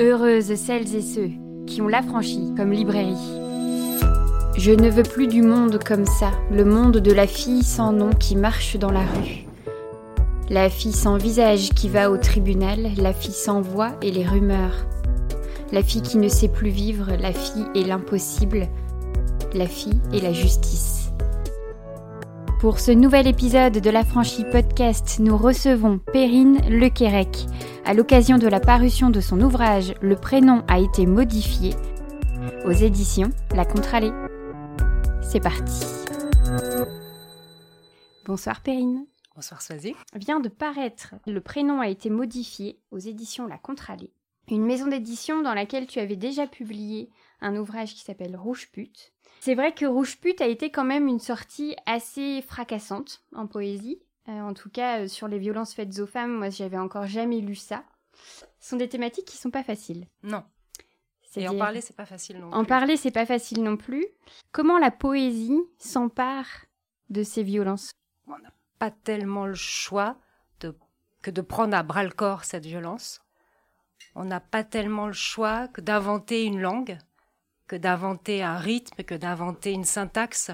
Heureuses celles et ceux qui ont l'affranchi comme librairie. Je ne veux plus du monde comme ça, le monde de la fille sans nom qui marche dans la rue. La fille sans visage qui va au tribunal, la fille sans voix et les rumeurs. La fille qui ne sait plus vivre, la fille et l'impossible, la fille et la justice. Pour ce nouvel épisode de l'Affranchi Podcast, nous recevons Perrine Lequérec. À l'occasion de la parution de son ouvrage Le prénom a été modifié, aux éditions La Contralée. C'est parti. Bonsoir Perrine. Bonsoir Soisy. Vient de paraître Le prénom a été modifié aux éditions La Contralée. Une maison d'édition dans laquelle tu avais déjà publié un ouvrage qui s'appelle Rouge Pute. C'est vrai que Rouge Pute a été quand même une sortie assez fracassante en poésie. Euh, en tout cas, euh, sur les violences faites aux femmes, moi j'avais encore jamais lu ça. Ce sont des thématiques qui sont pas faciles. Non. Et en parler, c'est pas facile non plus. En parler, c'est pas facile non plus. Comment la poésie s'empare de ces violences? On n'a pas tellement le choix de, que de prendre à bras le corps cette violence. On n'a pas tellement le choix que d'inventer une langue, que d'inventer un rythme, que d'inventer une syntaxe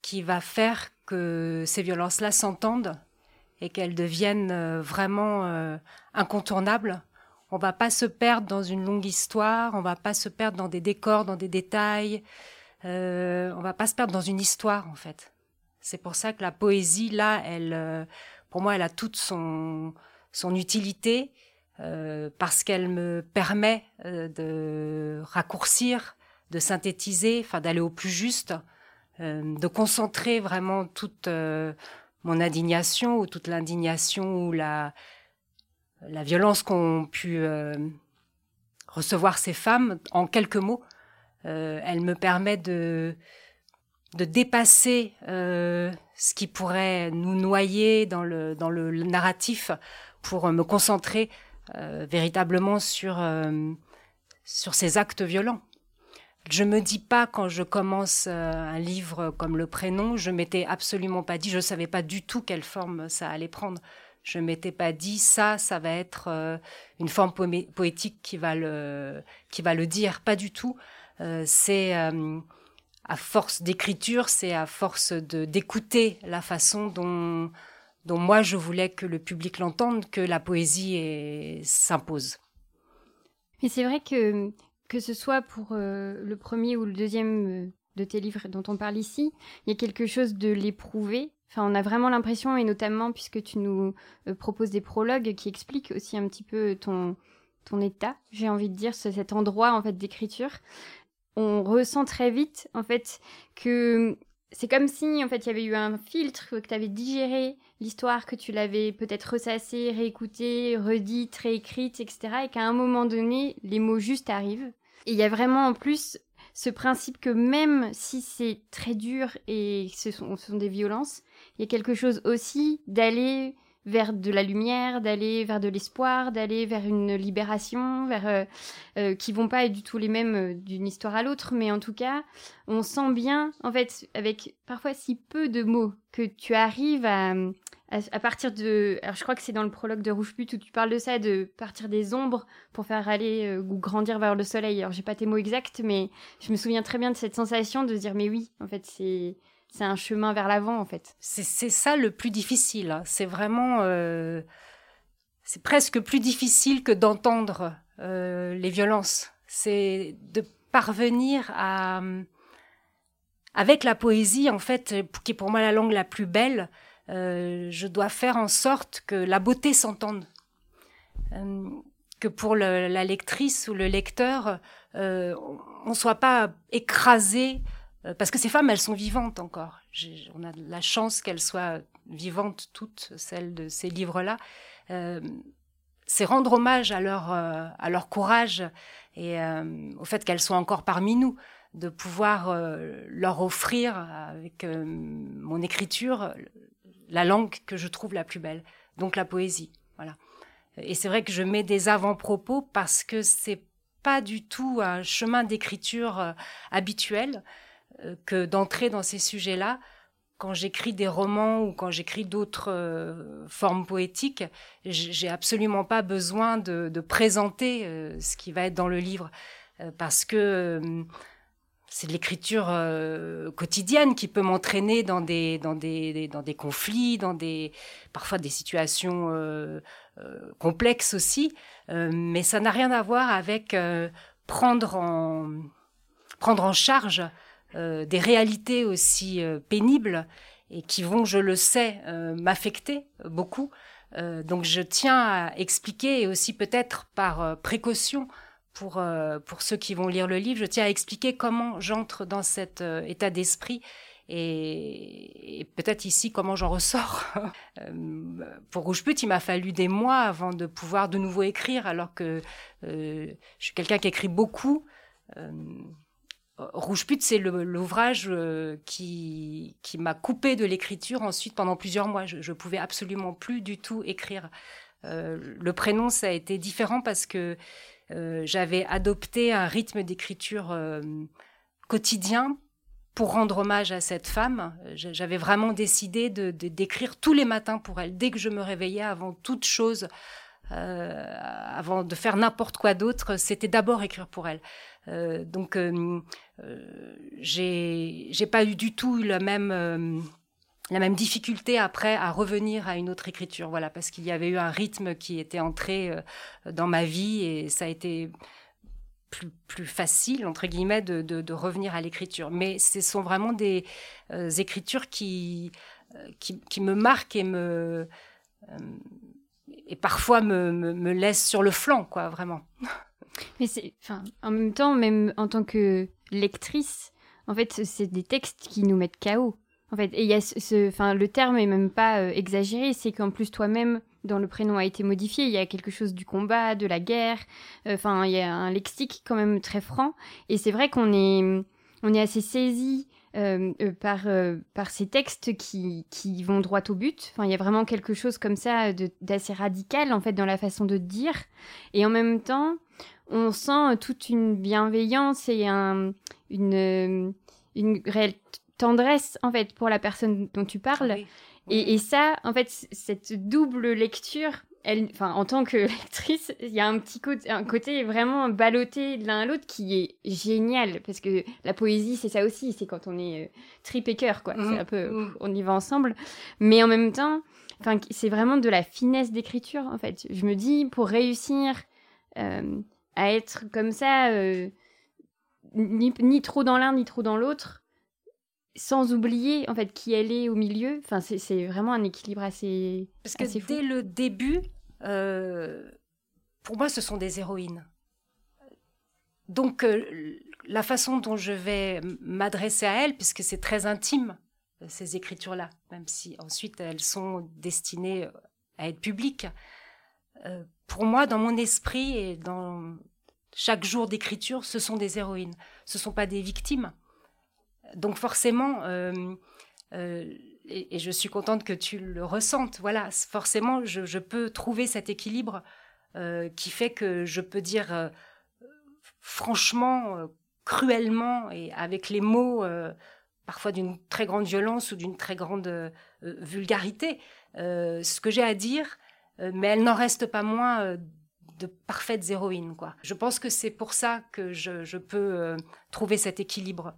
qui va faire que ces violences-là s'entendent et qu'elles deviennent euh, vraiment euh, incontournables. On va pas se perdre dans une longue histoire, on va pas se perdre dans des décors, dans des détails, euh, on va pas se perdre dans une histoire en fait. C'est pour ça que la poésie là, elle, euh, pour moi, elle a toute son utilité parce qu'elle me permet de raccourcir, de synthétiser, enfin d'aller au plus juste, de concentrer vraiment toute mon indignation ou toute l'indignation ou la, la violence qu'ont pu euh, recevoir ces femmes en quelques mots. Euh, elle me permet de, de dépasser euh, ce qui pourrait nous noyer dans le, dans le narratif pour me concentrer véritablement sur, sur ces actes violents. Je me dis pas quand je commence euh, un livre comme Le Prénom, je m'étais absolument pas dit, je savais pas du tout quelle forme ça allait prendre. Je m'étais pas dit ça, ça va être euh, une forme poétique qui va le qui va le dire, pas du tout. Euh, c'est à force d'écriture, c'est à force de d'écouter la façon dont dont moi je voulais que le public l'entende que la poésie s'impose. Mais c'est vrai que que ce soit pour euh, le premier ou le deuxième euh, de tes livres dont on parle ici, il y a quelque chose de l'éprouver. Enfin, on a vraiment l'impression, et notamment puisque tu nous euh, proposes des prologues qui expliquent aussi un petit peu ton, ton état, j'ai envie de dire, cet endroit en fait d'écriture, on ressent très vite en fait que c'est comme si en fait il y avait eu un filtre que tu avais digéré l'histoire que tu l'avais peut-être ressassée, réécoutée, redite, réécrite, etc. et qu'à un moment donné les mots juste arrivent et il y a vraiment en plus ce principe que même si c'est très dur et ce sont, des violences, il y a quelque chose aussi d'aller vers de la lumière, d'aller vers de l'espoir, d'aller vers une libération, vers euh, euh, qui vont pas être du tout les mêmes euh, d'une histoire à l'autre, mais en tout cas, on sent bien, en fait, avec parfois si peu de mots, que tu arrives à, à, partir de. Alors, je crois que c'est dans le prologue de Rouge Pute où tu parles de ça, de partir des ombres pour faire aller euh, ou grandir vers le soleil. Alors, j'ai pas tes mots exacts, mais je me souviens très bien de cette sensation de se dire, mais oui, en fait, c'est. C'est un chemin vers l'avant, en fait. C'est ça le plus difficile. Hein. C'est vraiment. Euh, c'est presque plus difficile que d'entendre euh, les violences. C'est de parvenir à. Avec la poésie, en fait, qui est pour moi la langue la plus belle, euh, je dois faire en sorte que la beauté s'entende. Euh, que pour la lectrice ou le lecteur, euh, on ne soit pas écrasé, parce que ces femmes, elles sont vivantes encore. On a la chance qu'elles soient vivantes toutes, celles de ces livres-là. c'est rendre hommage à leur, à leur courage et au fait qu'elles soient encore parmi nous de pouvoir leur offrir avec mon écriture la langue que je trouve la plus belle, donc la poésie. Voilà. Et c'est vrai que je mets des avant-propos parce que c'est pas du tout un chemin d'écriture euh, habituel euh, que d'entrer dans ces sujets-là quand j'écris des romans ou quand j'écris d'autres euh, formes poétiques, j'ai absolument pas besoin de, présenter euh, ce qui va être dans le livre parce que c'est de l'écriture quotidienne qui peut m'entraîner dans des, dans, des, dans des conflits, dans des, parfois des situations complexes aussi, mais ça n'a rien à voir avec prendre en, prendre en charge euh, des réalités aussi euh, pénibles et qui vont, je le sais, euh, m'affecter beaucoup. donc je tiens à expliquer et aussi peut-être par précaution pour, pour ceux qui vont lire le livre, je tiens à expliquer comment j'entre dans cet état d'esprit et, peut-être ici comment j'en ressors. pour Rouge Pute, il m'a fallu des mois avant de pouvoir de nouveau écrire, alors que je suis quelqu'un qui écrit beaucoup. Rouge Pute, c'est l'ouvrage euh, qui, m'a coupé de l'écriture ensuite pendant plusieurs mois. Je, ne pouvais absolument plus du tout écrire. Euh, le prénom, ça a été différent parce que euh, j'avais adopté un rythme d'écriture quotidien pour rendre hommage à cette femme. J'avais vraiment décidé de d'écrire tous les matins pour elle, dès que je me réveillais, avant toute chose, avant de faire n'importe quoi d'autre, c'était d'abord écrire pour elle. Euh, donc, euh, euh, j'ai pas eu du tout la même la même difficulté après à revenir à une autre écriture. Voilà, parce qu'il y avait eu un rythme qui était entré dans ma vie et ça a été plus, plus facile, entre guillemets, de, de, revenir à l'écriture. Mais ce sont vraiment des écritures qui, qui, qui, me marquent et me. et parfois me, me, me laissent sur le flanc, quoi, vraiment. Mais c'est, enfin, en même temps, même en tant que lectrice, en fait, c'est des textes qui nous mettent KO. En fait, et y a ce, enfin, le terme est même pas euh, exagéré, c'est qu'en plus toi-même, dans le prénom a été modifié, il y a quelque chose du combat, de la guerre, euh, enfin, il y a un lexique quand même très franc. Et c'est vrai qu'on est, on est assez saisi euh, par, par ces textes qui, qui vont droit au but. Enfin, il y a vraiment quelque chose comme ça d'assez radical, en fait, dans la façon de dire. Et en même temps, on sent toute une bienveillance et un, une, une réelle tendresse en fait pour la personne dont tu parles. Et, ça, en fait, cette double lecture, elle, enfin, en tant que lectrice, il y a un petit côté, un côté vraiment ballotté l'un à l'autre qui est génial parce que la poésie, c'est ça aussi, c'est quand on est euh, trip et cœur, quoi. C'est mmh, un peu, mmh. on y va ensemble. Mais en même temps, enfin, c'est vraiment de la finesse d'écriture, en fait. Je me dis, pour réussir euh, à être comme ça, euh, ni, ni, trop dans l'un ni trop dans l'autre, sans oublier en fait qui elle est au milieu. Enfin, c'est vraiment un équilibre assez. Parce que dès le début, euh, pour moi, ce sont des héroïnes. Donc, euh, la façon dont je vais m'adresser à elles, puisque c'est très intime, ces écritures-là, même si ensuite elles sont destinées à être publiques, pour moi, dans mon esprit et dans chaque jour d'écriture, ce sont des héroïnes. Ce ne sont pas des victimes. Donc forcément, euh, euh, et, je suis contente que tu le ressentes, voilà, forcément, je, peux trouver cet équilibre euh, qui fait que je peux dire franchement, cruellement et avec les mots parfois d'une très grande violence ou d'une très grande vulgarité, ce que j'ai à dire mais elles n'en restent pas moins de parfaites héroïnes. Je pense que c'est pour ça que je, peux trouver cet équilibre,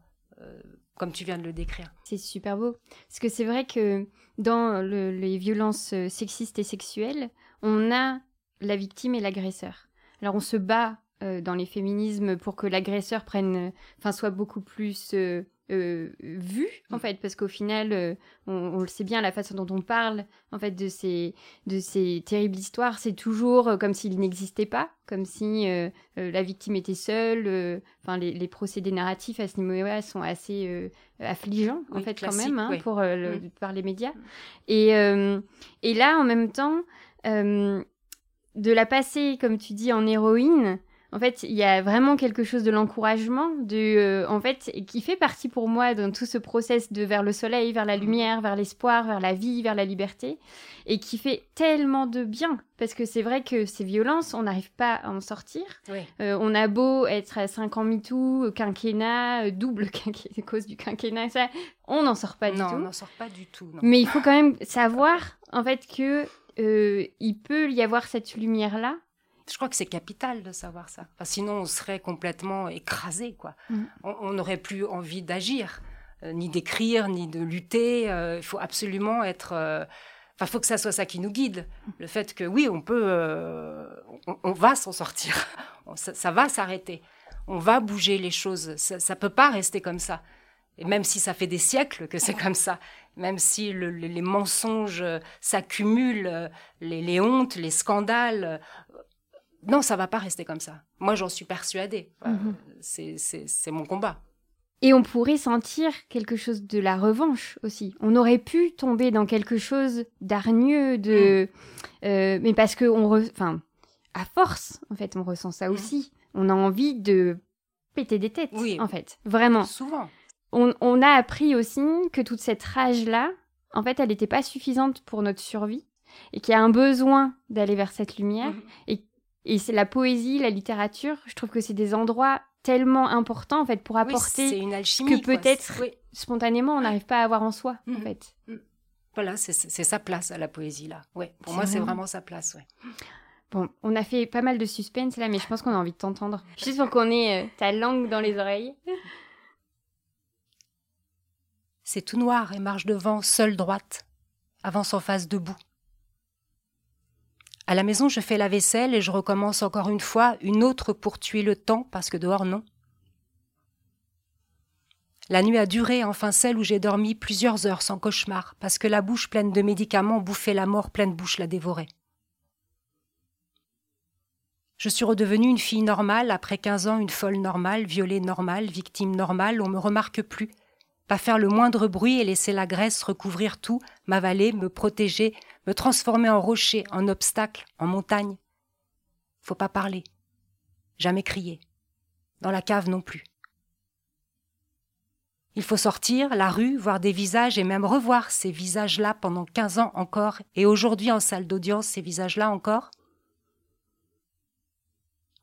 comme tu viens de le décrire. C'est super beau. Parce que c'est vrai que dans les violences sexistes et sexuelles, on a la victime et l'agresseur. Alors on se bat dans les féminismes pour que l'agresseur prenne, enfin soit beaucoup plus euh, vu en mm. fait parce qu'au final euh, on, le sait bien la façon dont on parle en fait de ces de ces terribles histoires c'est toujours euh, comme s'il n'existait pas comme si la victime était seule enfin les, procédés narratifs à ce niveau-là sont assez affligeants en fait quand même hein, pour mm. par les médias mm. et et là en même temps de la passer comme tu dis en héroïne En fait, il y a vraiment quelque chose de l'encouragement, de, euh, en fait, qui fait partie pour moi dans tout ce process de vers le soleil, vers la lumière, vers l'espoir, vers la vie, vers la liberté, et qui fait tellement de bien. Parce que c'est vrai que ces violences, on n'arrive pas à en sortir. Euh, on a beau être à 5 ans MeToo, quinquennat, euh, double quinquennat, cause du quinquennat, ça, on n'en sort pas du tout. Non, on n'en sort pas du tout. Mais il faut quand même savoir, en fait, que il peut y avoir cette lumière-là je crois que c'est capital de savoir ça. sinon, on serait complètement écrasé, quoi. Mm. On n'aurait plus envie d'agir, euh, ni d'écrire, ni de lutter. Euh, il faut absolument être. Euh, enfin, faut que ça soit ça qui nous guide. Le fait que oui, on peut, on, va s'en sortir. ça, va s'arrêter. On va bouger les choses. Ça, ne peut pas rester comme ça. Et même si ça fait des siècles que c'est comme ça, même si les mensonges s'accumulent, les, les, hontes, les scandales, non, ça va pas rester comme ça. Moi, j'en suis persuadée. Mhm. C'est mon combat. Et on pourrait sentir quelque chose de la revanche aussi. On aurait pu tomber dans quelque chose d'hargneux, de, mm. euh, mais parce que on, enfin, à force, en fait, on ressent ça mm. aussi. On a envie de péter des têtes, oui. en fait, vraiment. Souvent. On, a appris aussi que toute cette rage-là, en fait, elle n'était pas suffisante pour notre survie et qu'il y a un besoin d'aller vers cette lumière mm. et et c'est la poésie, la littérature, je trouve que c'est des endroits tellement importants en fait pour apporter une alchimie, que peut-être spontanément on n'arrive pas à avoir en soi en mm. fait. Mm. Voilà, c'est sa place à la poésie là. Ouais, pour moi c'est vraiment sa place. Ouais. Bon, on a fait pas mal de suspense là, mais je pense qu'on a envie de t'entendre. Juste pour qu'on ait euh, ta langue dans les oreilles. C'est tout noir et marche devant, seule droite, avance en face debout. À la maison, je fais la vaisselle et je recommence encore une fois, une autre pour tuer le temps, parce que dehors, non. La nuit a duré, enfin celle où j'ai dormi plusieurs heures sans cauchemar, parce que la bouche pleine de médicaments bouffait la mort, pleine bouche la dévorait. Je suis redevenue une fille normale, après quinze ans une folle normale, violée normale, victime normale, on me remarque plus, pas faire le moindre bruit et laisser la graisse recouvrir tout, m'avaler, me protéger, me transformer en rocher, en obstacle, en montagne. Faut pas parler, jamais crier, dans la cave non plus. Il faut sortir, la rue, voir des visages et même revoir ces visages-là pendant quinze ans encore, et aujourd'hui en salle d'audience, ces visages-là encore.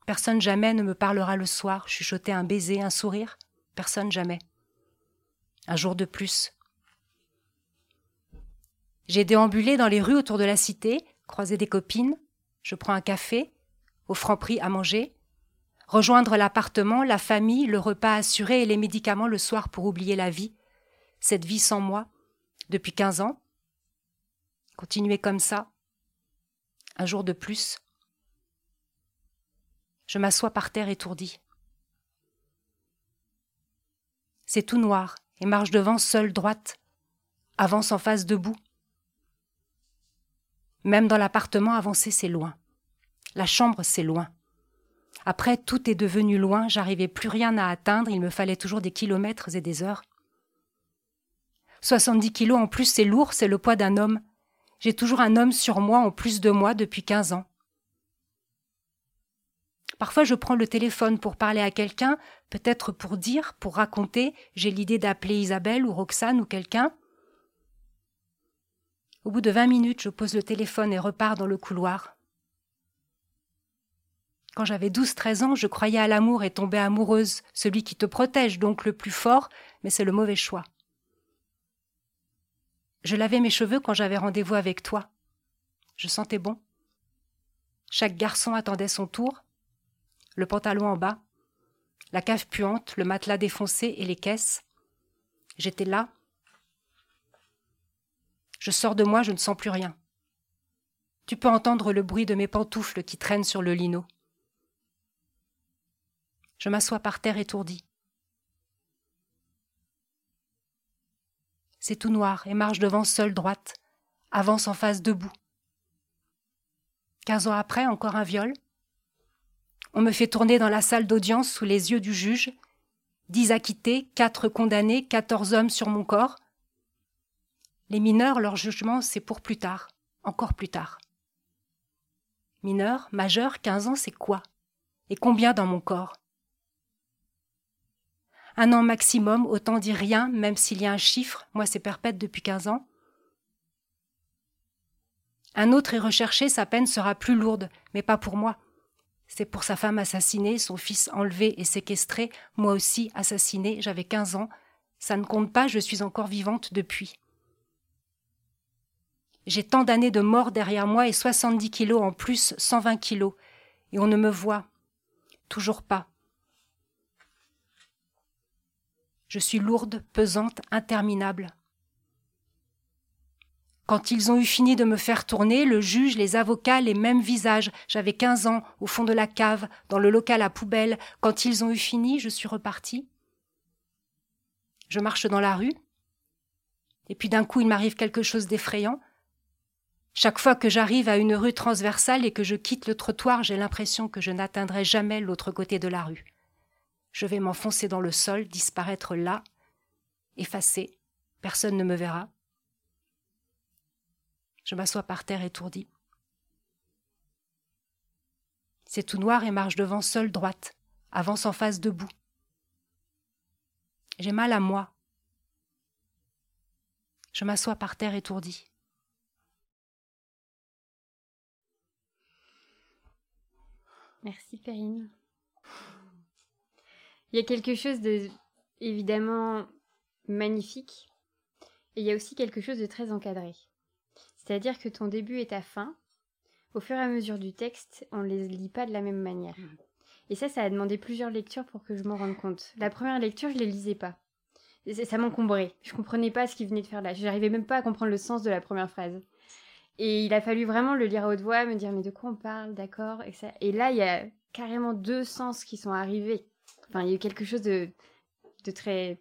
Personne jamais ne me parlera le soir, chuchoter un baiser, un sourire, personne jamais un jour de plus. J'ai déambulé dans les rues autour de la cité, croisé des copines, je prends un café, au franc prix à manger, rejoindre l'appartement, la famille, le repas assuré et les médicaments le soir pour oublier la vie, cette vie sans moi, depuis quinze ans. Continuer comme ça, un jour de plus. Je m'assois par terre étourdi. C'est tout noir, et marche devant seule droite, avance en face debout. Même dans l'appartement, avancer, c'est loin. La chambre, c'est loin. Après, tout est devenu loin, j'arrivais plus rien à atteindre, il me fallait toujours des kilomètres et des heures. 70 kilos en plus, c'est lourd, c'est le poids d'un homme. J'ai toujours un homme sur moi en plus de moi depuis 15 ans. Parfois, je prends le téléphone pour parler à quelqu'un, peut-être pour dire, pour raconter. J'ai l'idée d'appeler Isabelle ou Roxane ou quelqu'un. Au bout de vingt minutes, je pose le téléphone et repars dans le couloir. Quand j'avais douze, treize ans, je croyais à l'amour et tombais amoureuse, celui qui te protège donc le plus fort, mais c'est le mauvais choix. Je lavais mes cheveux quand j'avais rendez-vous avec toi. Je sentais bon. Chaque garçon attendait son tour le pantalon en bas, la cave puante, le matelas défoncé et les caisses. J'étais là. Je sors de moi, je ne sens plus rien. Tu peux entendre le bruit de mes pantoufles qui traînent sur le lino. Je m'assois par terre étourdi. C'est tout noir et marche devant seule droite, avance en face debout. Quinze ans après, encore un viol, on me fait tourner dans la salle d'audience sous les yeux du juge. Dix acquittés, quatre condamnés, quatorze hommes sur mon corps. Les mineurs, leur jugement, c'est pour plus tard, encore plus tard. Mineur, majeur, quinze ans, c'est quoi? Et combien dans mon corps? Un an maximum, autant dire rien, même s'il y a un chiffre, moi c'est perpète depuis 15 ans. Un autre est recherché, sa peine sera plus lourde, mais pas pour moi. C'est pour sa femme assassinée, son fils enlevé et séquestré, moi aussi assassiné, j'avais 15 ans. Ça ne compte pas, je suis encore vivante depuis. J'ai tant d'années de mort derrière moi et 70 kilos en plus, 120 kilos. Et on ne me voit. Toujours pas. Je suis lourde, pesante, interminable. Quand ils ont eu fini de me faire tourner, le juge, les avocats, les mêmes visages. J'avais quinze ans, au fond de la cave, dans le local à poubelle. Quand ils ont eu fini, je suis repartie. Je marche dans la rue. Et puis d'un coup, il m'arrive quelque chose d'effrayant. Chaque fois que j'arrive à une rue transversale et que je quitte le trottoir, j'ai l'impression que je n'atteindrai jamais l'autre côté de la rue. Je vais m'enfoncer dans le sol, disparaître là, effacé. Personne ne me verra. Je m'assois par terre étourdi. C'est tout noir et marche devant seule droite, avance en face debout. J'ai mal à moi. Je m'assois par terre étourdi. Merci Perrine. Il y a quelque chose de évidemment magnifique et il y a aussi quelque chose de très encadré. C'est-à-dire que ton début et ta fin, au fur et à mesure du texte, on ne les lit pas de la même manière. Mm. Et ça, ça a demandé plusieurs lectures pour que je m'en rende compte. La première lecture, je ne les lisais pas. ça m'encombrait. Je comprenais pas ce qu'il venait de faire là. Je n'arrivais même pas à comprendre le sens de la première phrase. Et il a fallu vraiment le lire à haute voix, me dire mais de quoi on parle, d'accord et, et là, il y a carrément deux sens qui sont arrivés. Enfin, il y a eu quelque chose de, de très...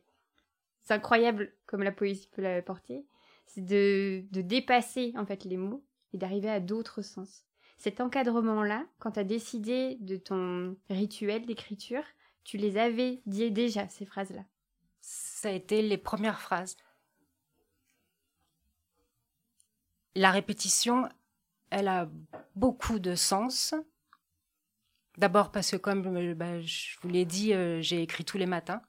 Incroyable comme la poésie peut l'apporter c'est de, dépasser en fait les mots et d'arriver à d'autres sens. Cet encadrement-là, quand tu as décidé de ton rituel d'écriture, tu les avais dit déjà, ces phrases-là. Ça a été les premières phrases. La répétition, elle a beaucoup de sens. D'abord parce que, comme bah, je vous l'ai dit, euh, j'ai écrit tous les matins.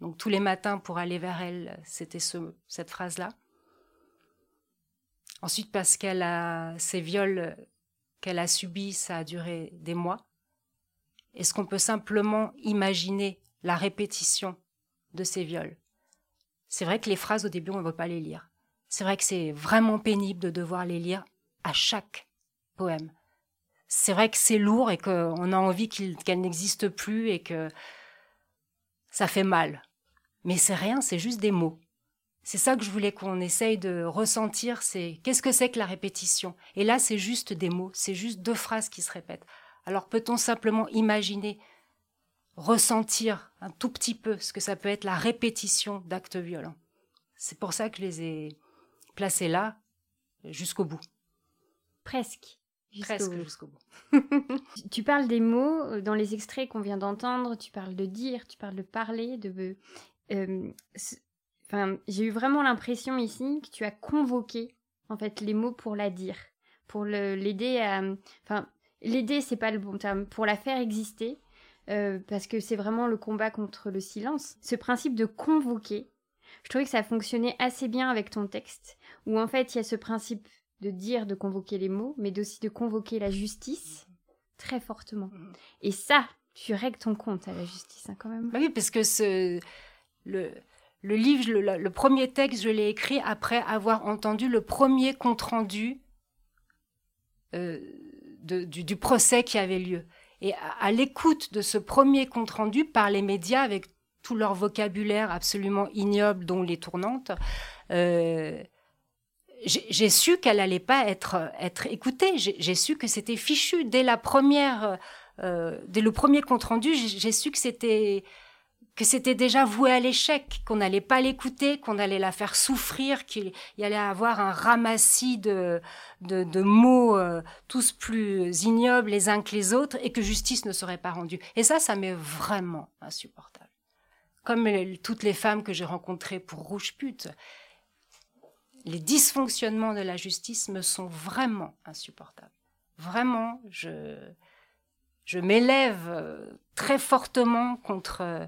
Donc tous les matins, pour aller vers elle, c'était cette phrase-là. Ensuite, parce qu'elle a ces viols qu'elle a subis, ça a duré des mois. Est-ce qu'on peut simplement imaginer la répétition de ces viols? C'est vrai que les phrases au début, on ne veut pas les lire. C'est vrai que c'est vraiment pénible de devoir les lire à chaque poème. C'est vrai que c'est lourd et qu'on a envie qu'elle n'existe plus et que ça fait mal. Mais c'est rien, c'est juste des mots. C'est ça que je voulais qu'on essaye de ressentir, c'est qu'est-ce que c'est que la répétition? Et là, c'est juste des mots, c'est juste deux phrases qui se répètent. Alors peut-on simplement imaginer, ressentir un tout petit peu ce que ça peut être la répétition d'actes violents? C'est pour ça que je les ai placés là, jusqu'au bout. Presque. Presque jusqu'au bout. tu parles des mots euh, dans les extraits qu'on vient d'entendre, tu parles de dire, tu parles de parler, de... Euh, j'ai eu vraiment l'impression ici que tu as convoqué en fait les mots pour la dire, pour l'aider à, enfin, l'aider c'est pas le bon terme, pour la faire exister, euh, parce que c'est vraiment le combat contre le silence. Ce principe de convoquer, je trouvais que ça fonctionnait assez bien avec ton texte, où en fait il y a ce principe de dire, de convoquer les mots, mais aussi de convoquer la justice très fortement. Et ça, tu règles ton compte à la justice hein, quand même. Bah oui, parce que ce, le, le livre, le, premier texte, je l'ai écrit après avoir entendu le premier compte-rendu euh, du, procès qui avait lieu. Et à, l'écoute de ce premier compte-rendu par les médias, avec tout leur vocabulaire absolument ignoble, dont les tournantes, euh, j'ai su qu'elle n'allait pas être, être écoutée. J'ai su que c'était fichu. Dès la première, euh, dès le premier compte-rendu, j'ai su que c'était que c'était déjà voué à l'échec, qu'on n'allait pas l'écouter, qu'on allait la faire souffrir, qu'il y allait avoir un ramassis de, de, mots euh, tous plus ignobles les uns que les autres et que justice ne serait pas rendue. Et ça, ça m'est vraiment insupportable. Comme toutes les femmes que j'ai rencontrées pour Rouge Pute, les dysfonctionnements de la justice me sont vraiment insupportables. Vraiment, je, je m'élève euh, très fortement contre euh,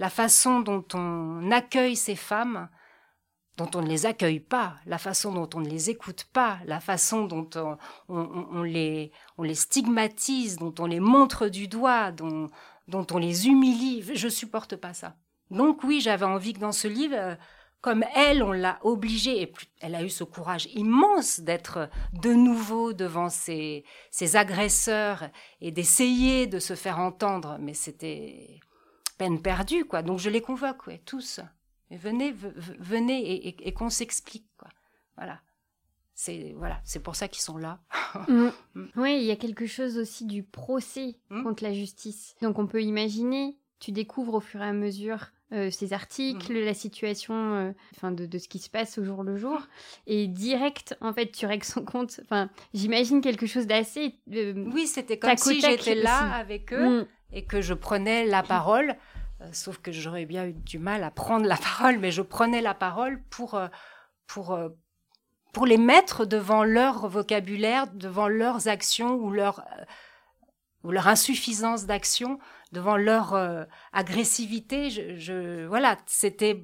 la façon dont on accueille ces femmes, dont on ne les accueille pas, la façon dont on ne les écoute pas, la façon dont on, les, on les, stigmatise, dont on les montre du doigt, dont, on les humilie. Je supporte pas ça. Donc oui, j'avais envie que dans ce livre, euh, comme elle, on l'a obligée, et elle a eu ce courage immense d'être de nouveau devant ses, agresseurs et d'essayer de se faire entendre, mais c'était peine perdue, quoi. Donc je les convoque, ouais, tous. venez, venez et, qu'on s'explique, quoi. Voilà. C'est voilà, c'est pour ça qu'ils sont là. Mm. Mm. Oui, il y a quelque chose aussi du procès mm. contre la justice. Donc on peut imaginer, tu découvres au fur et à mesure euh, ces articles, la situation, euh, enfin de, ce qui se passe au jour le jour, et direct, en fait, tu règles son compte. Enfin, j'imagine quelque chose d'assez. Euh, oui, c'était comme si j'étais là avec eux. Et que je prenais la parole. sauf que j'aurais bien eu du mal à prendre la parole, mais je prenais la parole pour pour pour les mettre devant leur vocabulaire, devant leurs actions ou leur ou leur insuffisance d'action devant leur euh, agressivité. Je, voilà, c'était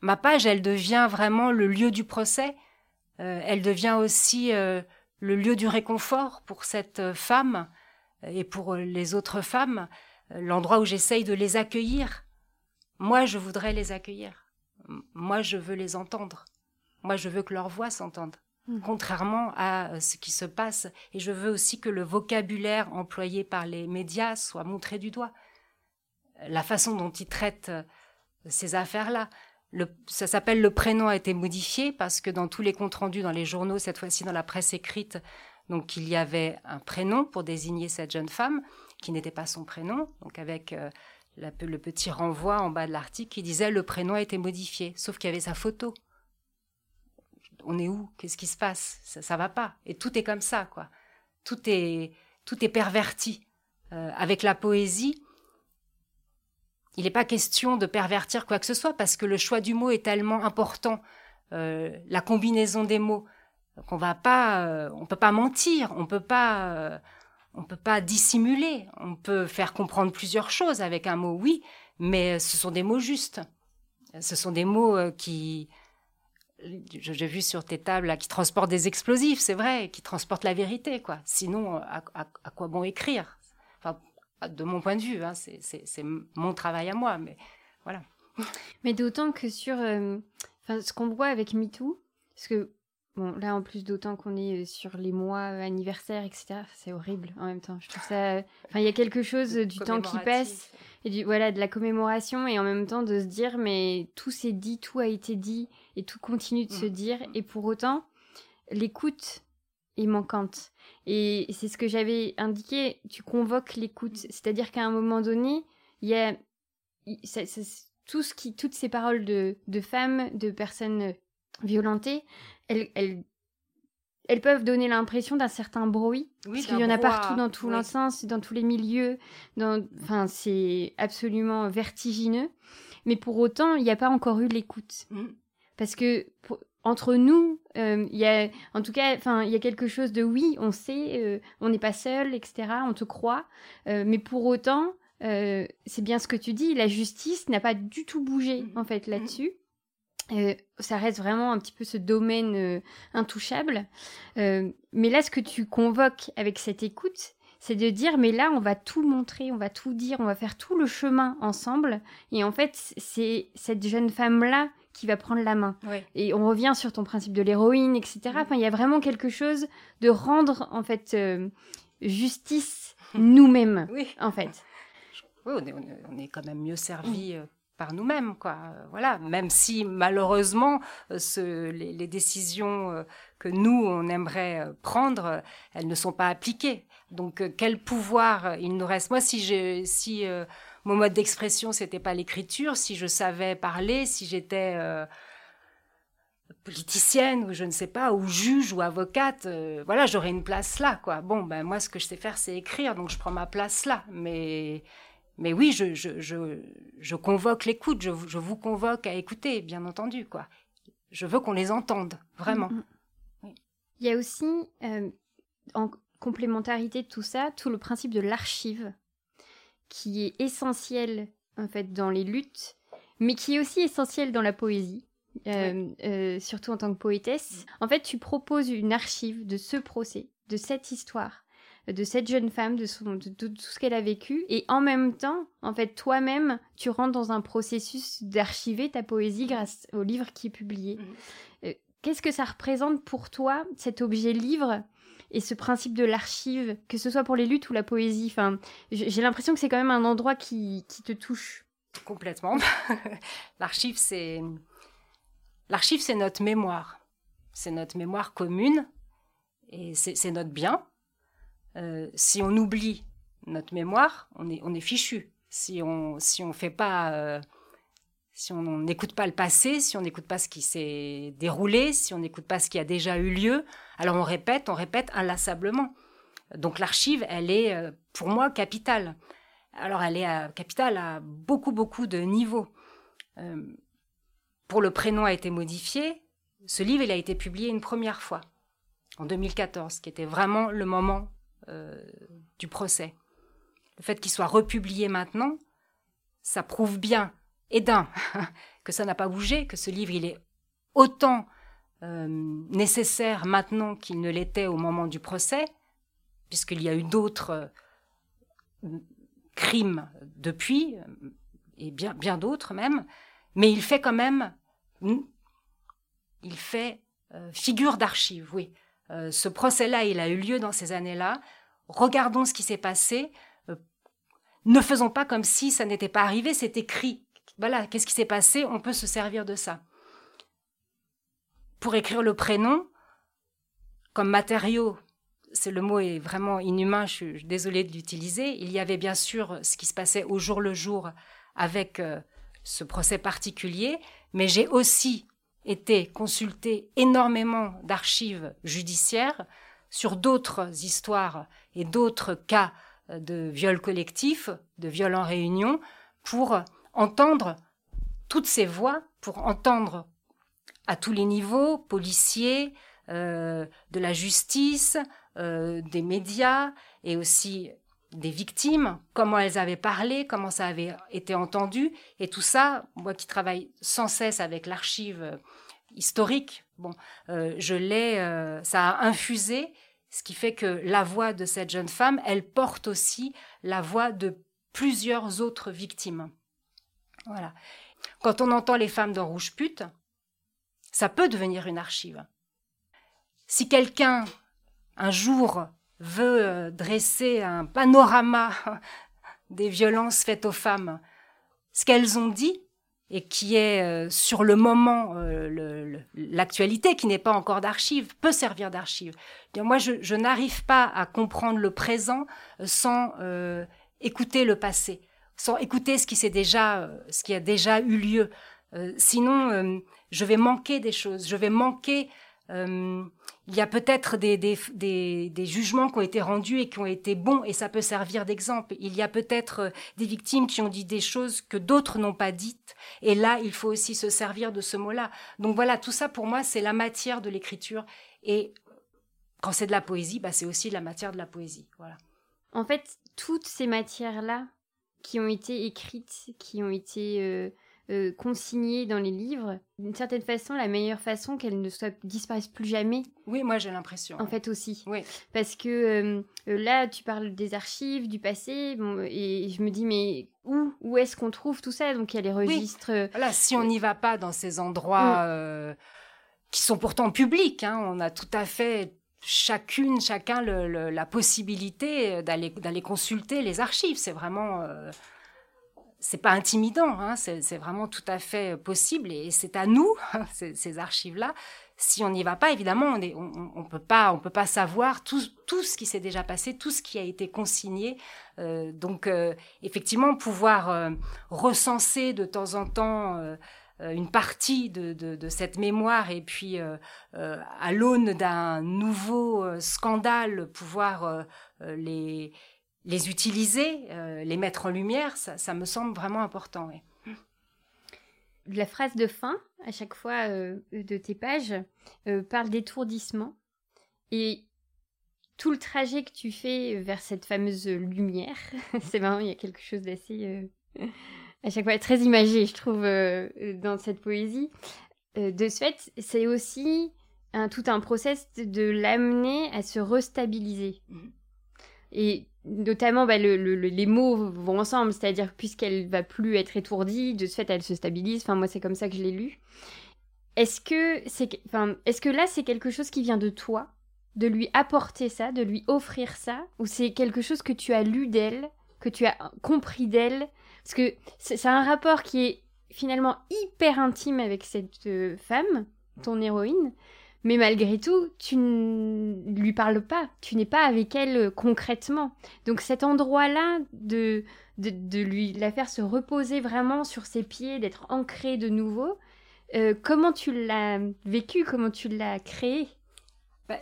ma page. Elle devient vraiment le lieu du procès. Euh, elle devient aussi euh, le lieu du réconfort pour cette femme et pour les autres femmes, l'endroit où j'essaye de les accueillir. Moi, je voudrais les accueillir. Moi, je veux les entendre. Moi, je veux que leur voix s'entende. Mmh. contrairement à euh, ce qui se passe. Et je veux aussi que le vocabulaire employé par les médias soit montré du doigt. La façon dont ils traitent euh, ces affaires-là. ça s'appelle le prénom a été modifié parce que dans tous les comptes rendus dans les journaux, cette fois-ci dans la presse écrite, donc il y avait un prénom pour désigner cette jeune femme qui n'était pas son prénom, donc avec euh, le petit renvoi en bas de l'article qui disait le prénom a été modifié, sauf qu'il y avait sa photo on est où? Qu'est-ce qui se passe? Ça, ça va pas. Et tout est comme ça, quoi. Tout est, tout est perverti. Euh, avec la poésie, il n'est pas question de pervertir quoi que ce soit parce que le choix du mot est tellement important, euh, la combinaison des mots, qu'on va pas, euh, on peut pas mentir, on peut pas, on peut pas dissimuler, on peut faire comprendre plusieurs choses avec un mot, oui, mais ce sont des mots justes. Ce sont des mots qui, j'ai vu sur tes tables qui transportent des explosifs, c'est vrai, qui transportent la vérité, quoi. Sinon, à, quoi bon écrire? De mon point de vue, hein, c'est mon travail à moi, mais voilà. Mais d'autant que sur, euh, ce qu'on voit avec MeToo, parce que bon, là en plus d'autant qu'on est euh, sur les mois euh, anniversaires, etc. C'est horrible en même temps. Je trouve ça, enfin, il y a quelque chose du temps qui passe et du voilà de la commémoration et en même temps de se dire mais tout s'est dit, tout a été dit et tout continue de se mm. dire et pour autant l'écoute est manquante et c'est ce que j'avais indiqué tu convoques l'écoute mm. c'est-à-dire qu'à un moment donné il y a tout ce qui toutes ces paroles de, de femmes de personnes violentées elles, elles elles peuvent donner l'impression d'un certain bruit. Oui, parce qu'il y en a partout dans tout l'ensemble, dans tous les milieux. Dans... Enfin, c'est absolument vertigineux. Mais pour autant, il n'y a pas encore eu l'écoute. Mm. Parce que entre nous, euh, il y a, en tout cas, enfin, il y a quelque chose de oui, on sait, euh, on n'est pas seul, etc. On te croit. Euh, mais pour autant, c'est bien ce que tu dis, la justice n'a pas du tout bougé, mm. en fait, là-dessus. Euh, ça reste vraiment un petit peu ce domaine euh, intouchable. Euh, mais là, ce que tu convoques avec cette écoute, c'est de dire, mais là, on va tout montrer, on va tout dire, on va faire tout le chemin ensemble. Et en fait, c'est cette jeune femme-là qui va prendre la main. Et on revient sur ton principe de l'héroïne, etc. Enfin, il y a vraiment quelque chose de rendre, en fait, justice nous-mêmes, en fait. Oui, on est, on est, quand même mieux servi nous-mêmes, quoi. Voilà, même si malheureusement euh, ce, les, décisions euh, que nous on aimerait euh, prendre, elles ne sont pas appliquées. Donc quel pouvoir il nous reste? Moi, si j'ai, si mon mode d'expression c'était pas l'écriture, si je savais parler, si j'étais politicienne ou je ne sais pas, ou juge ou avocate, voilà, j'aurais une place là, quoi. Bon, ben moi, ce que je sais faire, c'est écrire, donc je prends ma place là. Mais mais oui, je, je, je, convoque l'écoute, je, vous convoque à écouter, bien entendu, quoi. Je veux qu'on les entende, vraiment. Mm, mm. Il y a aussi, euh, complémentarité de tout ça, tout le principe de l'archive, qui est essentiel en fait dans les luttes, mais qui est aussi essentiel dans la poésie. Euh, euh, surtout en tant que poétesse. En fait, tu proposes une archive de ce procès, de cette histoire, de cette jeune femme, de, son, de, tout ce qu'elle a vécu, et en même temps, en fait, toi-même, tu rentres dans un processus d'archiver ta poésie grâce au livre qui est publié. Mhm. Euh, qu'est-ce que ça représente pour toi, cet objet livre et ce principe de l'archive, que ce soit pour les luttes ou la poésie? Enfin, j'ai l'impression que c'est quand même un endroit qui, qui te touche. Complètement. L'archive, c'est l'archive, c'est notre mémoire. C'est notre mémoire commune et c'est notre bien. Euh, si on oublie notre mémoire, on est, fichu. Si on si on fait pas, euh, si on n'écoute pas le passé, si on n'écoute pas ce qui s'est déroulé, si on n'écoute pas ce qui a déjà eu lieu, alors on répète, on répète inlassablement. Donc l'archive, elle est euh, pour moi capitale. Alors elle est capitale à beaucoup, beaucoup de niveaux. Pour le prénom a été modifié. Ce livre, il a été publié une première fois, en 2014, qui était vraiment le moment du procès. Le fait qu'il soit republié maintenant, ça prouve bien, et d'un, que ça n'a pas bougé, que ce livre, il est autant euh, nécessaire maintenant qu'il ne l'était au moment du procès, puisqu'il y a eu d'autres crimes depuis, et bien, bien d'autres même, mais il fait quand même, il fait euh, figure d'archive, oui. Euh, ce procès-là, il a eu lieu dans ces années-là. Regardons ce qui s'est passé. Euh, ne faisons pas comme si ça n'était pas arrivé, c'est écrit. Voilà, qu'est-ce qui s'est passé? On peut se servir de ça. Pour écrire le prénom, comme matériau c'est le mot est vraiment inhumain, je suis désolée de l'utiliser. Il y avait bien sûr ce qui se passait au jour le jour avec euh, ce procès particulier, mais j'ai aussi été consulter énormément d'archives judiciaires sur d'autres histoires et d'autres cas euh, de viols collectifs, de viols en réunion, pour entendre toutes ces voix, pour entendre à tous les niveaux, policiers, euh, de la justice, euh, des médias et aussi des victimes, comment elles avaient parlé, comment ça avait été entendu. Et tout ça, moi qui travaille sans cesse avec l'archive euh, historique, bon, euh, je l'ai, ça a infusé, ce qui fait que la voix de cette jeune femme, elle porte aussi la voix de plusieurs autres victimes. Voilà. Quand on entend les femmes dans Rouge Pute, ça peut devenir une archive. Si quelqu'un un jour veut euh, dresser un panorama des violences faites aux femmes, ce qu'elles ont dit, et qui est euh, sur le moment euh, l'actualité, qui n'est pas encore d'archive, peut servir d'archive. Moi, je, n'arrive pas à comprendre le présent sans écouter le passé, sans écouter ce qui, déjà, ce qui a déjà eu lieu. sinon, je vais manquer des choses, je vais manquer euh, il y a peut-être des, des, jugements qui ont été rendus et qui ont été bons, et ça peut servir d'exemple. Il y a peut-être euh, des victimes qui ont dit des choses que d'autres n'ont pas dites, et là, il faut aussi se servir de ce mot-là. Donc voilà, tout ça pour moi, c'est la matière de l'écriture, et quand c'est de la poésie, bah, c'est aussi la matière de la poésie. Voilà. En fait, toutes ces matières-là qui ont été écrites, qui ont été euh, euh, consignées dans les livres, d'une certaine façon, la meilleure façon qu'elles ne soient, disparaissent plus jamais. Oui, moi j'ai l'impression. En fait aussi. Oui. Parce que euh, euh, là, tu parles des archives, du passé, et je me dis, mais où, où est-ce qu'on trouve tout ça? Donc il y a les registres. Voilà, si on n'y va pas dans ces endroits mm. qui sont pourtant publics, hein, on a tout à fait chacune, chacun la possibilité d'aller consulter les archives. C'est vraiment c'est pas intimidant, hein, c'est vraiment tout à fait possible et c'est à nous, ces, archives-là. Si on n'y va pas, évidemment, on ne on, peut pas, on peut pas savoir tout, tout ce qui s'est déjà passé, tout ce qui a été consigné. Euh, donc, euh, effectivement, pouvoir euh, recenser de temps en temps une partie de, de, cette mémoire et puis à l'aune d'un nouveau scandale, pouvoir les les utiliser, euh, les mettre en lumière, ça, me semble vraiment important. La phrase de fin, à chaque fois euh, de tes pages, euh, parle d'étourdissement. Et tout le trajet que tu fais vers cette fameuse lumière, c'est marrant, il y a quelque chose d'assez à chaque fois très imagé, je trouve, dans cette poésie. de ce fait, c'est aussi un, tout un process de l'amener à se restabiliser. Mmh. Et notamment, bah, les mots vont ensemble, c'est-à-dire puisqu'elle va plus être étourdie, de ce fait, elle se stabilise. Enfin, moi, c'est comme ça que je l'ai lu. Est-ce que enfin, est-ce que là, c'est quelque chose qui vient de toi, de lui apporter ça, de lui offrir ça, ou c'est quelque chose que tu as lu d'elle, que tu as compris d'elle, parce que c'est un rapport qui est finalement hyper intime avec cette euh, femme, ton héroïne, mais malgré tout, tu ne lui parles pas, tu n'es pas avec elle euh, concrètement. Donc cet endroit-là de, de, lui la faire se reposer vraiment sur ses pieds, d'être ancrée de nouveau, euh, comment tu l'as vécu, comment tu l'as créé? Bah,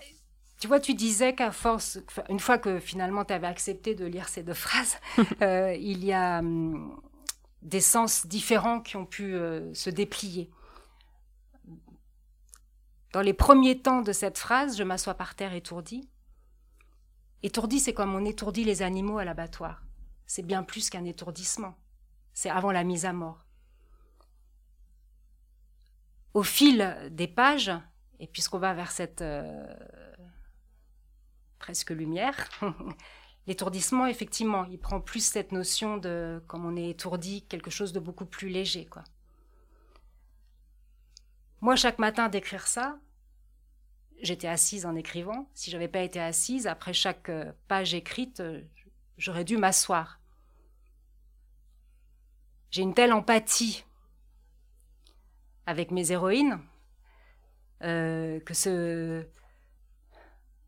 Tu vois, tu disais qu'à force, une fois que finalement tu avais accepté de lire ces deux phrases, euh, il y a hum, des sens différents qui ont pu se déplier. Dans les premiers temps de cette phrase, je m'assois par terre étourdi. Étourdi, c'est comme on étourdit les animaux à l'abattoir. C'est bien plus qu'un étourdissement. C'est avant la mise à mort. Au fil des pages, et puisqu'on va vers cette euh, presque lumière, l'étourdissement, effectivement, il prend plus cette notion de, comme on est étourdi, quelque chose de beaucoup plus léger, quoi. Moi, chaque matin, d'écrire ça, j'étais assise en écrivant. Si j'avais pas été assise, après chaque euh, page écrite, euh, j'aurais dû m'asseoir. J'ai une telle empathie avec mes héroïnes euh, que ce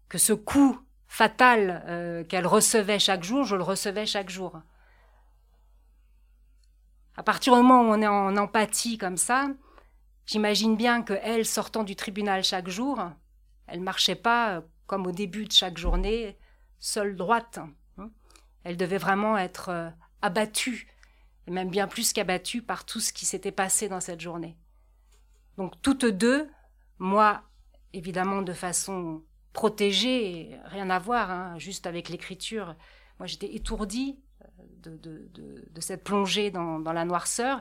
que ce coup fatal qu'elles recevaient chaque jour, je le recevais chaque jour. À partir du moment où on est en empathie comme ça, J'imagine bien que elle, sortant du tribunal chaque jour, elle marchait pas euh, comme au début de chaque journée, seule droite. Hein. Elle devait vraiment être euh, abattue, et même bien plus qu'abattue par tout ce qui s'était passé dans cette journée. Donc toutes deux, moi évidemment de façon protégée, rien à voir, hein, juste avec l'écriture, moi j'étais étourdie euh, de, cette plongée dans la noirceur,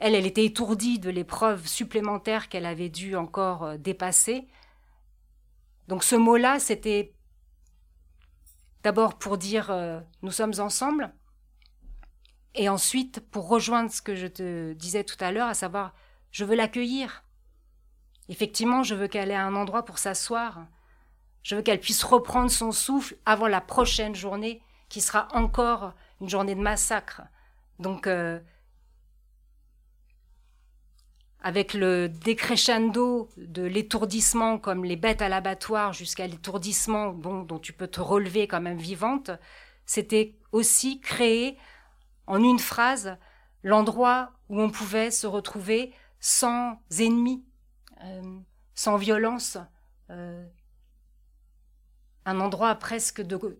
elle, elle était étourdie de l'épreuve supplémentaire qu'elle avait dû encore euh, dépasser. Donc ce mot-là, c'était d'abord pour dire euh, nous sommes ensemble, et ensuite pour rejoindre ce que je te disais tout à l'heure, à savoir je veux l'accueillir. Effectivement, je veux qu'elle ait un endroit pour s'asseoir. Je veux qu'elle puisse reprendre son souffle avant la prochaine journée, qui sera encore une journée de massacre. Donc euh, avec le décrescendo de l'étourdissement comme les bêtes à l'abattoir jusqu'à l'étourdissement bon, dont tu peux te relever quand même vivante, c'était aussi créer en une phrase l'endroit où on pouvait se retrouver sans ennemis, euh, sans violence, euh, un endroit presque de,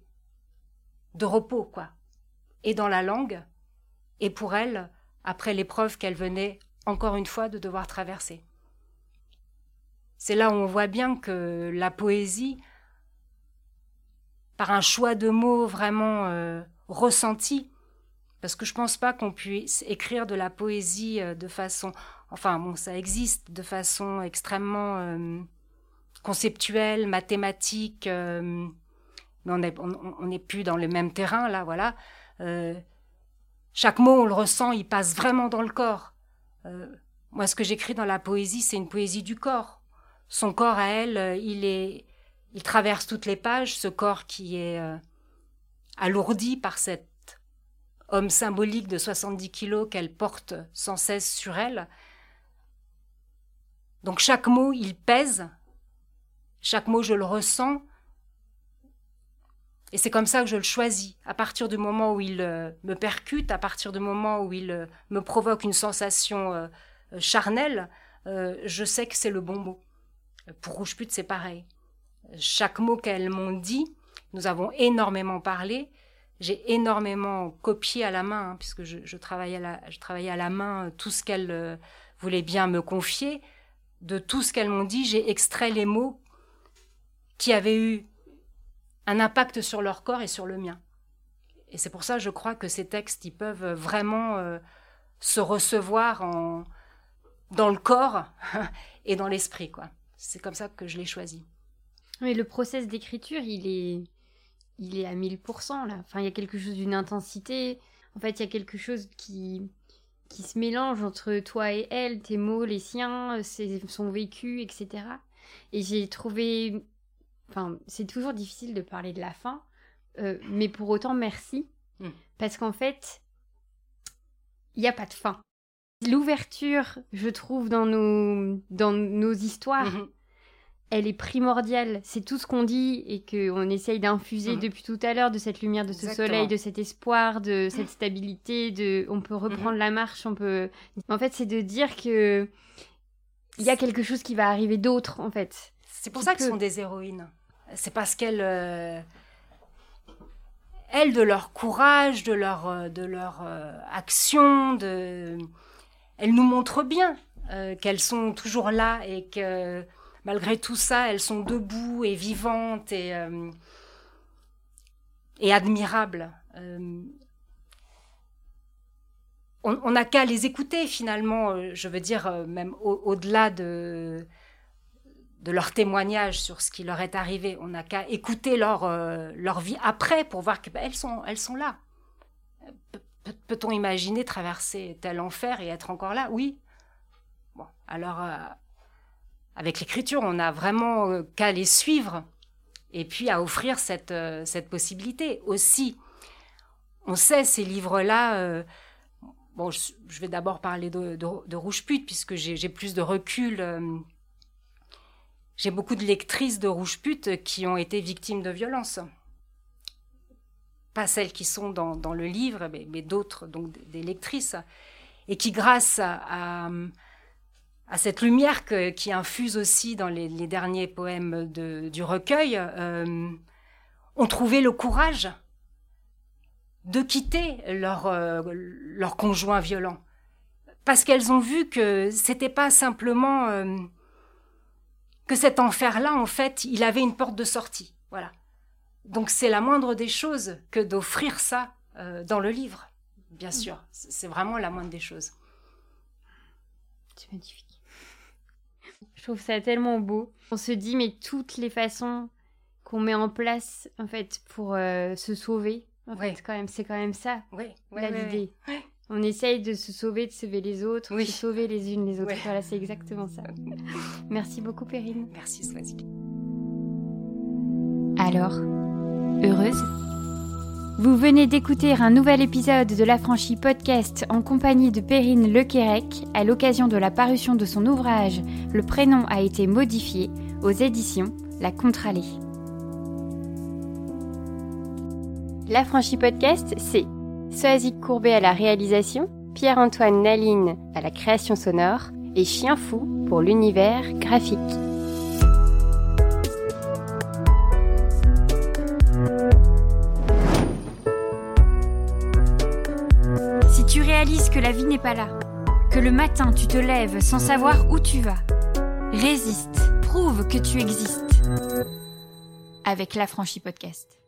de repos, quoi. Et dans la langue, et pour elle, après l'épreuve qu'elle venait encore une fois, de devoir traverser. C'est là où on voit bien que la poésie, par un choix de mots vraiment euh, ressenti, parce que je pense pas qu'on puisse écrire de la poésie euh, de façon, enfin bon, ça existe de façon extrêmement euh, conceptuelle, mathématique, mais on n'est on, plus dans le même terrain là, voilà. chaque mot, on le ressent, il passe vraiment dans le corps. Euh, moi, ce que j'écris dans la poésie, c'est une poésie du corps. Son corps à elle, euh, il est, il traverse toutes les pages, ce corps qui est euh, alourdi par cet homme symbolique de 70 kilos qu'elle porte sans cesse sur elle. Donc chaque mot, il pèse, chaque mot, je le ressens, et c'est comme ça que je le choisis. À partir du moment où il euh, me percute, à partir du moment où il euh, me provoque une sensation euh, charnelle, je sais que c'est le bon mot. Pour Rouge Pute, c'est pareil. Chaque mot qu'elles m'ont dit, nous avons énormément parlé. J'ai énormément copié à la main, hein, puisque je, travaillais à la, je, travaillais à la, main tout ce qu'elles voulaient bien me confier. De tout ce qu'elles m'ont dit, j'ai extrait les mots qui avaient eu un impact sur leur corps et sur le mien. Et c'est pour ça, je crois que ces textes, ils peuvent vraiment euh, se recevoir en, dans le corps et dans l'esprit, quoi. C'est comme ça que je l'ai choisi. Oui, le process d'écriture, il est, il est à 1000%, là. Enfin, il y a quelque chose d'une intensité. En fait, il y a quelque chose qui, qui se mélange entre toi et elle, tes mots, les siens, son vécu, etc. Et j'ai trouvé... Enfin, c'est toujours difficile de parler de la fin, euh, mais pour autant, merci. Hmm. Parce qu'en fait, il n'y a pas de fin. L'ouverture, je trouve, dans nos, dans nos histoires, mhm. elle est primordiale. C'est tout ce qu'on dit et qu'on essaye d'infuser mhm. depuis tout à l'heure de cette lumière, de ce soleil, de cet espoir, de cette stabilité, de on peut reprendre mhm. la marche, on peut... En fait, c'est de dire que il y a quelque chose qui va arriver d'autre, en fait. C'est pour ça qu'elles sont des héroïnes. C'est parce qu'elles... Euh, elles, de leur courage, de leur, euh, euh, action, elles nous montrent bien qu'elles sont toujours là et que malgré tout ça, elles sont debout et vivantes et admirables. on n'a qu'à les écouter finalement, je veux dire, même au-delà de de leur témoignage sur ce qui leur est arrivé. On n'a qu'à écouter leur, euh, leur vie après pour voir qu'elles ben, sont, elles sont là. Peut-on imaginer traverser tel enfer et être encore là? Oui. Bon, alors, euh, avec l'écriture, on n'a vraiment euh, qu'à les suivre et puis à offrir cette, cette possibilité. Aussi, on sait ces livres-là. bon, je, vais d'abord parler de, de, de Rouge Pute, puisque j'ai plus de recul j'ai beaucoup de lectrices de rouge pute qui ont été victimes de violences. Pas celles qui sont dans, le livre, mais, d'autres, donc des, lectrices. Et qui, grâce à, cette lumière qui infuse aussi dans les, derniers poèmes du recueil, euh, ont trouvé le courage de quitter leur, euh, leur conjoint violent. Parce qu'elles ont vu que c'était pas simplement. Euh, que cet enfer-là, en fait, il avait une porte de sortie. Voilà. Donc c'est la moindre des choses que d'offrir ça euh, dans le livre, bien sûr. C'est vraiment la moindre des choses. C'est magnifique. Je trouve ça tellement beau. On se dit, mais toutes les façons qu'on met en place, en fait, pour euh, se sauver, en fait, quand même, c'est quand même ça, oui, l'idée on essaye de se sauver, de sauver les autres, de sauver les unes les autres. Voilà, c'est exactement ça. Merci beaucoup, Perrine. Merci, Swazik. Alors, heureuse? Vous venez d'écouter un nouvel épisode de l'Affranchi Podcast en compagnie de Perrine Lequérec à l'occasion de la parution de son ouvrage Le prénom a été modifié aux éditions La Contralée. L'Affranchi Podcast, c'est Soazic Courbet à la réalisation, Pierre-Antoine Naline à la création sonore et Chien Fou pour l'univers graphique. Si tu réalises que la vie n'est pas là, que le matin tu te lèves sans savoir où tu vas, résiste, prouve que tu existes. Avec l'affranchi podcast.